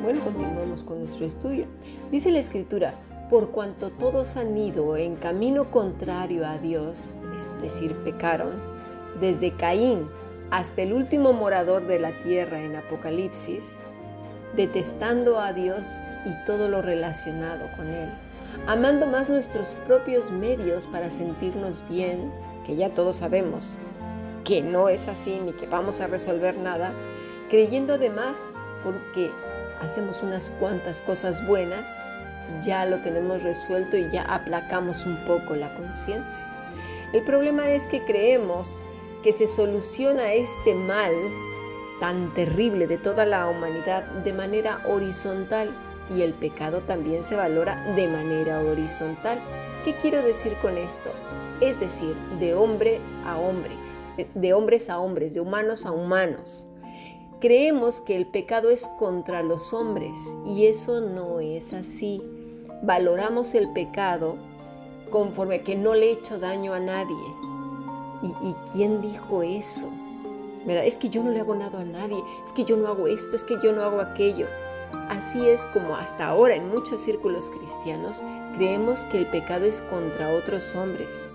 Bueno, continuamos con nuestro estudio. Dice la escritura, por cuanto todos han ido en camino contrario a Dios, es decir, pecaron, desde Caín hasta el último morador de la tierra en Apocalipsis, detestando a Dios y todo lo relacionado con Él, amando más nuestros propios medios para sentirnos bien, que ya todos sabemos que no es así ni que vamos a resolver nada, creyendo además porque hacemos unas cuantas cosas buenas, ya lo tenemos resuelto y ya aplacamos un poco la conciencia. El problema es que creemos que se soluciona este mal tan terrible de toda la humanidad de manera horizontal y el pecado también se valora de manera horizontal. ¿Qué quiero decir con esto? Es decir, de hombre a hombre, de hombres a hombres, de humanos a humanos. Creemos que el pecado es contra los hombres y eso no es así. Valoramos el pecado conforme que no le he hecho daño a nadie. ¿Y, quién dijo eso? Es que yo no le hago nada a nadie, es que yo no hago esto, es que yo no hago aquello. Así es como hasta ahora en muchos círculos cristianos creemos que el pecado es contra otros hombres.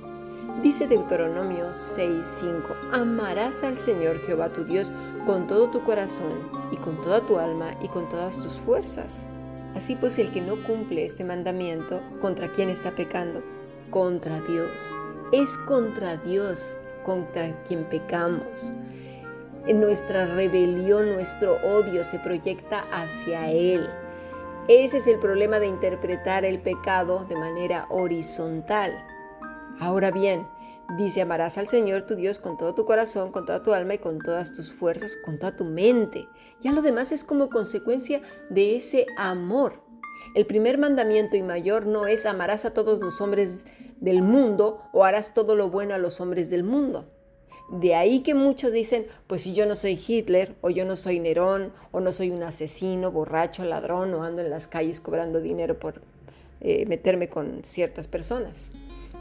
Dice Deuteronomio 6:5, amarás al Señor Jehová tu Dios con todo tu corazón y con toda tu alma y con todas tus fuerzas. Así pues el que no cumple este mandamiento, ¿contra quién está pecando? Contra Dios. Es contra Dios contra quien pecamos. En nuestra rebelión, nuestro odio se proyecta hacia Él. Ese es el problema de interpretar el pecado de manera horizontal. Ahora bien, dice, amarás al Señor tu Dios con todo tu corazón, con toda tu alma y con todas tus fuerzas, con toda tu mente. Ya lo demás es como consecuencia de ese amor. El primer mandamiento y mayor no es amarás a todos los hombres del mundo o harás todo lo bueno a los hombres del mundo. De ahí que muchos dicen, pues si yo no soy Hitler, o yo no soy Nerón, o no soy un asesino, borracho, ladrón, o ando en las calles cobrando dinero por eh, meterme con ciertas personas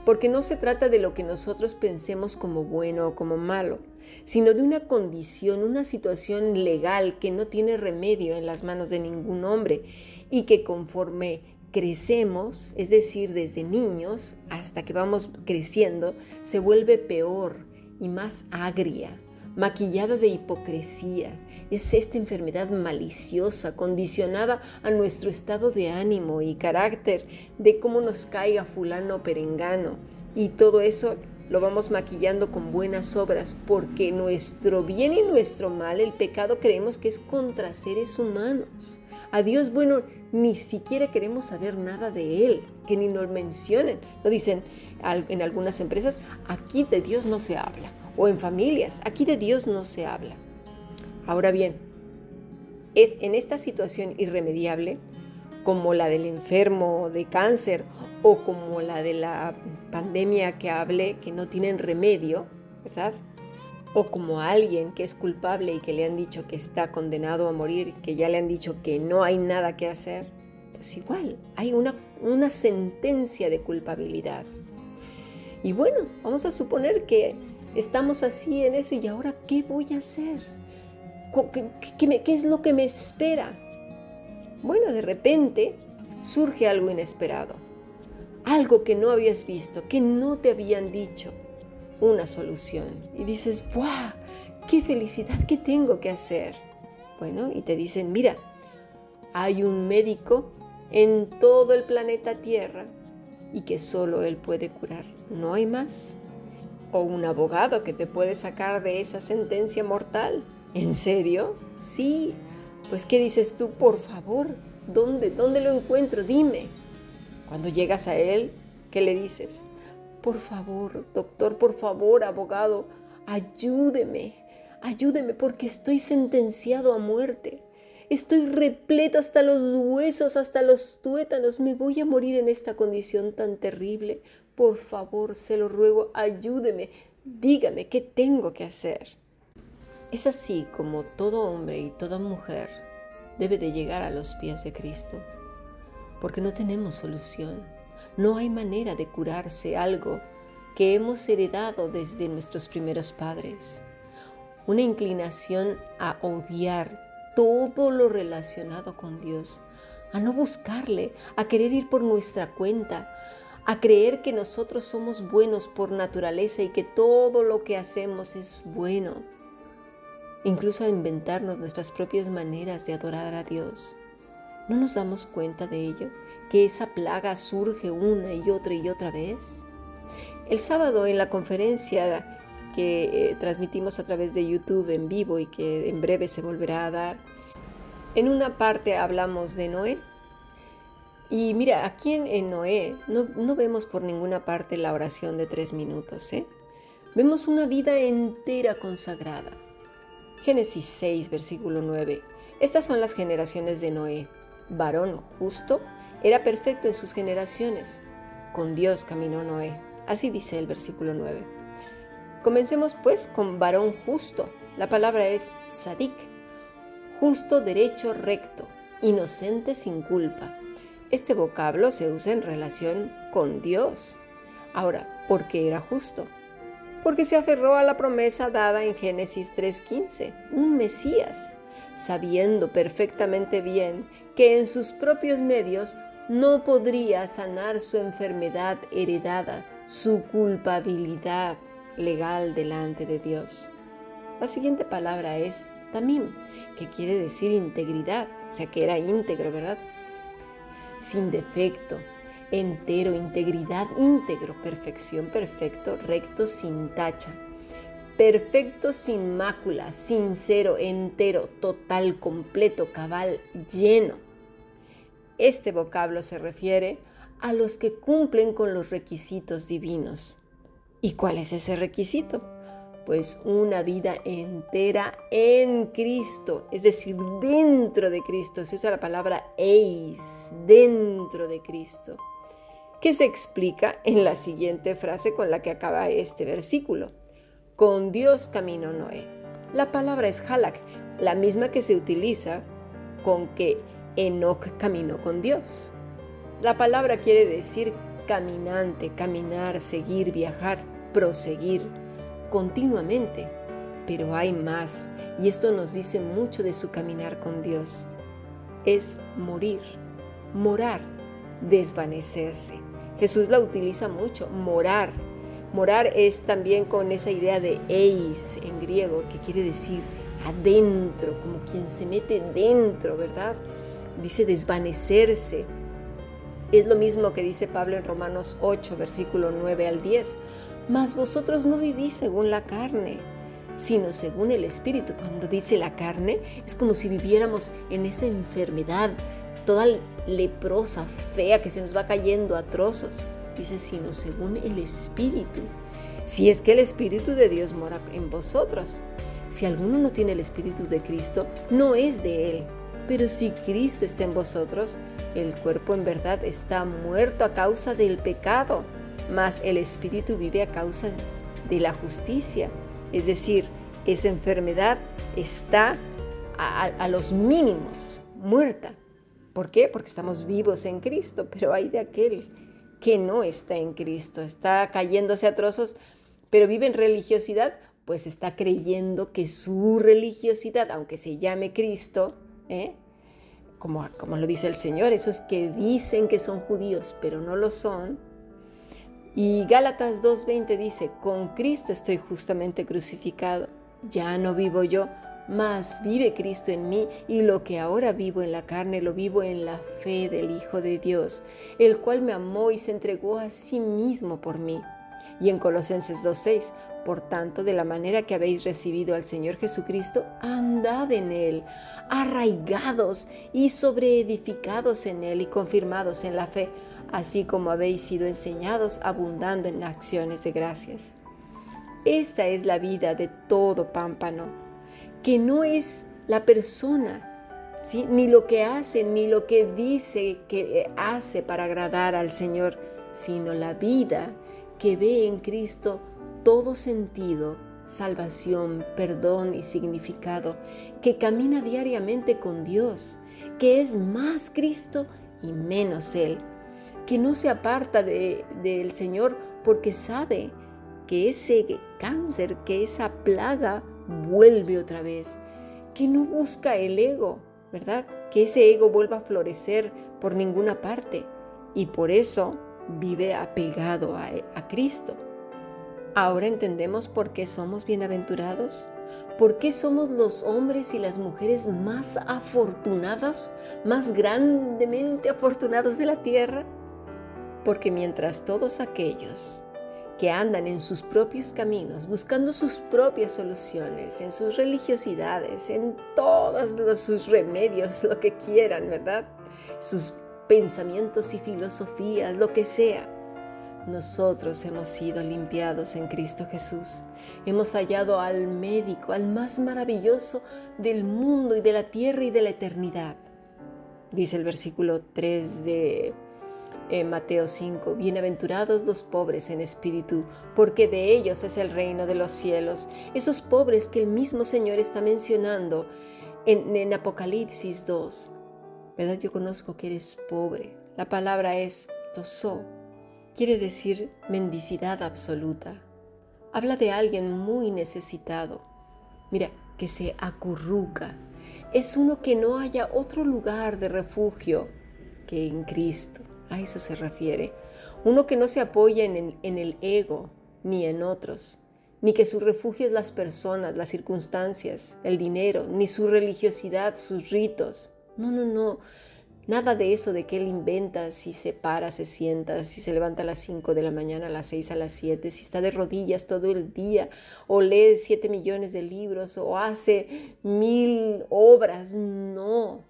porque no se trata de lo que nosotros pensemos como bueno o como malo, sino de una condición, una situación legal que no tiene remedio en las manos de ningún hombre y que conforme crecemos, es decir, desde niños hasta que vamos creciendo, se vuelve peor y más agria, maquillada de hipocresía. Es esta enfermedad maliciosa, condicionada a nuestro estado de ánimo y carácter, de cómo nos caiga fulano perengano. Y todo eso lo vamos maquillando con buenas obras, porque nuestro bien y nuestro mal, el pecado, creemos que es contra seres humanos. A Dios, bueno, ni siquiera queremos saber nada de Él, que ni nos mencionen. Lo dicen en algunas empresas, aquí de Dios no se habla o en familias. Aquí de Dios no se habla. Ahora bien, en esta situación irremediable, como la del enfermo de cáncer o como la de la pandemia que hablé, que no tienen remedio, ¿verdad? O como alguien que es culpable y que le han dicho que está condenado a morir, que ya le han dicho que no hay nada que hacer, pues igual, hay una, una sentencia de culpabilidad. Y bueno, vamos a suponer que Estamos así en eso y ahora, ¿qué voy a hacer? ¿Qué, es lo que me espera? Bueno, de repente surge algo inesperado, algo que no habías visto, que no te habían dicho, una solución. Y dices, ¡guau! ¡Qué felicidad! ¿Qué tengo que hacer? Bueno, y te dicen, mira, hay un médico en todo el planeta Tierra y que solo él puede curar. No hay más o un abogado que te puede sacar de esa sentencia mortal. ¿En serio? Sí. Pues ¿qué dices tú? Por favor, ¿dónde? ¿Dónde lo encuentro? Dime. Cuando llegas a él, ¿qué le dices? Por favor, doctor, por favor, abogado, ayúdeme. Ayúdeme porque estoy sentenciado a muerte. Estoy repleto hasta los huesos, hasta los tuétanos. Me voy a morir en esta condición tan terrible. Por favor, se lo ruego, ayúdeme, dígame qué tengo que hacer. Es así como todo hombre y toda mujer debe de llegar a los pies de Cristo, porque no tenemos solución. No hay manera de curarse algo que hemos heredado desde nuestros primeros padres. Una inclinación a odiar todo lo relacionado con Dios, a no buscarle, a querer ir por nuestra cuenta, a creer que nosotros somos buenos por naturaleza y que todo lo que hacemos es bueno, incluso a inventarnos nuestras propias maneras de adorar a Dios. ¿No nos damos cuenta de ello? ¿Que esa plaga surge una y otra y otra vez? El sábado en la conferencia que eh, transmitimos a través de YouTube en vivo y que en breve se volverá a dar, en una parte hablamos de Noé. Y mira, aquí en, Noé no, no, vemos por ninguna parte la oración de tres minutos, ¿eh? Vemos una vida entera consagrada. Génesis 6, versículo 9. Estas son las generaciones de Noé. Varón justo, era perfecto en sus generaciones. Con Dios caminó Noé. Así dice el versículo 9. Comencemos pues con varón justo. La palabra es tzadik, justo, derecho, recto, inocente, sin culpa. Este vocablo se usa en relación con Dios. Ahora, ¿por qué era justo? Porque se aferró a la promesa dada en Génesis 3.15, un Mesías, sabiendo perfectamente bien que en sus propios medios no podría sanar su enfermedad heredada, su culpabilidad legal delante de Dios. La siguiente palabra es tamim, que quiere decir integridad, o sea que era íntegro, ¿verdad? Sin defecto, entero, integridad, íntegro, perfección, perfecto, recto, sin tacha. Perfecto, sin mácula, sincero, entero, total, completo, cabal, lleno. Este vocablo se refiere a los que cumplen con los requisitos divinos. ¿Y cuál es ese requisito? pues una vida entera en Cristo, es decir, dentro de Cristo. Se usa la palabra eis, dentro de Cristo, que se explica en la siguiente frase con la que acaba este versículo. Con Dios caminó Noé. La palabra es halak, la misma que se utiliza con que Enoch caminó con Dios. La palabra quiere decir caminante, caminar, seguir, viajar, proseguir continuamente. Pero hay más, y esto nos dice mucho de su caminar con Dios. Es morir, morar, desvanecerse. Jesús la utiliza mucho, morar. Morar es también con esa idea de eis en griego, que quiere decir adentro, como quien se mete dentro, ¿verdad? Dice desvanecerse. Es lo mismo que dice Pablo en Romanos 8, versículo 9 al 10. Mas vosotros no vivís según la carne, sino según el Espíritu. Cuando dice la carne, es como si viviéramos en esa enfermedad toda leprosa, fea, que se nos va cayendo a trozos. Dice, sino según el Espíritu. Si es que el Espíritu de Dios mora en vosotros. Si alguno no tiene el Espíritu de Cristo, no es de Él. Pero si Cristo está en vosotros, el cuerpo en verdad está muerto a causa del pecado mas el espíritu vive a causa de la justicia. Es decir, esa enfermedad está a, los mínimos, muerta. ¿Por qué? Porque estamos vivos en Cristo, pero hay de aquel que no está en Cristo, está cayéndose a trozos, pero vive en religiosidad, pues está creyendo que su religiosidad, aunque se llame Cristo, ¿eh? como, como lo dice el Señor, esos que dicen que son judíos, pero no lo son, y Gálatas 2.20 dice, con Cristo estoy justamente crucificado. Ya no vivo yo, mas vive Cristo en mí y lo que ahora vivo en la carne lo vivo en la fe del Hijo de Dios, el cual me amó y se entregó a sí mismo por mí. Y en Colosenses 2.6, por tanto, de la manera que habéis recibido al Señor Jesucristo, andad en Él, arraigados y sobreedificados en Él y confirmados en la fe así como habéis sido enseñados, abundando en acciones de gracias. Esta es la vida de todo pámpano, que no es la persona, ni lo que hace, ni lo que dice que hace para agradar al Señor, sino la vida que ve en Cristo todo sentido, salvación, perdón y significado, que camina diariamente con Dios, que es más Cristo y menos Él que no se aparta del Señor porque sabe que ese cáncer, que esa plaga vuelve otra vez, que no busca el ego, ¿verdad? Que ese ego vuelva a florecer por ninguna parte y por eso vive apegado a, a Cristo. Ahora entendemos por qué somos bienaventurados, por qué somos los hombres y las mujeres más afortunados, más grandemente afortunados de la tierra. Porque mientras todos aquellos que andan en sus propios caminos, buscando sus propias soluciones, en sus religiosidades, en todos sus remedios, lo que quieran, ¿verdad? Sus pensamientos y filosofías, lo que sea. Nosotros hemos sido limpiados en Cristo Jesús. Hemos hallado al médico, al más maravilloso del mundo y de la tierra y de la eternidad. Dice el versículo 3 de en Mateo 5, bienaventurados los pobres en espíritu, porque de ellos es el reino de los cielos. Esos pobres que el mismo Señor está mencionando en, Apocalipsis 2. ¿Verdad? Yo conozco que eres pobre. La palabra es tosó. Quiere decir mendicidad absoluta. Habla de alguien muy necesitado. Mira, que se acurruca. Es uno que no haya otro lugar de refugio que en Cristo. A eso se refiere. Uno que no se apoya en el, ego ni en otros, ni que su refugio es las personas, las circunstancias, el dinero, ni su religiosidad, sus ritos. No, no, no. Nada de eso de que él inventa si se para, se sienta, si se levanta a las 5 de la mañana, a las 6, a las 7, si está de rodillas todo el día, o lee 7 millones de libros, o hace mil obras. No,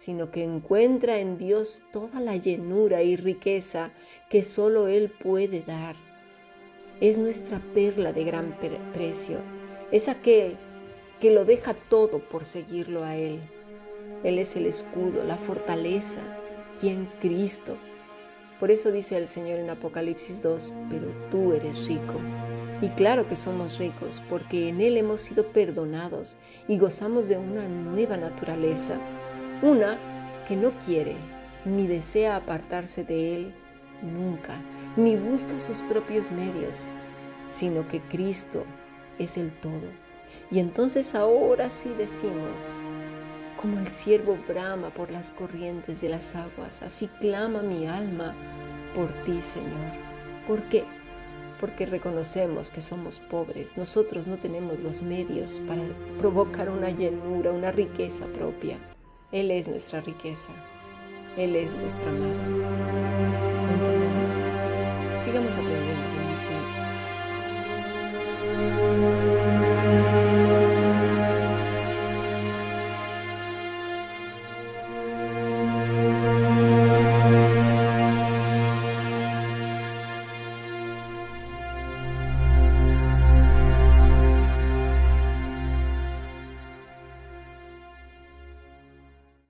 sino que encuentra en Dios toda la llenura y riqueza que solo Él puede dar. Es nuestra perla de gran precio. Es aquel que lo deja todo por seguirlo a Él. Él es el escudo, la fortaleza, quien Cristo. Por eso dice el Señor en Apocalipsis 2, pero tú eres rico. Y claro que somos ricos porque en Él hemos sido perdonados y gozamos de una nueva naturaleza una que no quiere ni desea apartarse de Él nunca, ni busca sus propios medios, sino que Cristo es el todo. Y entonces ahora sí decimos, como el siervo brama por las corrientes de las aguas, así clama mi alma por ti, Señor. ¿Por qué? Porque reconocemos que somos pobres. Nosotros no tenemos los medios para provocar una llenura, una riqueza propia. Él es nuestra riqueza. Él es nuestro amado. ¿Lo entendemos? Sigamos aprendiendo bendiciones.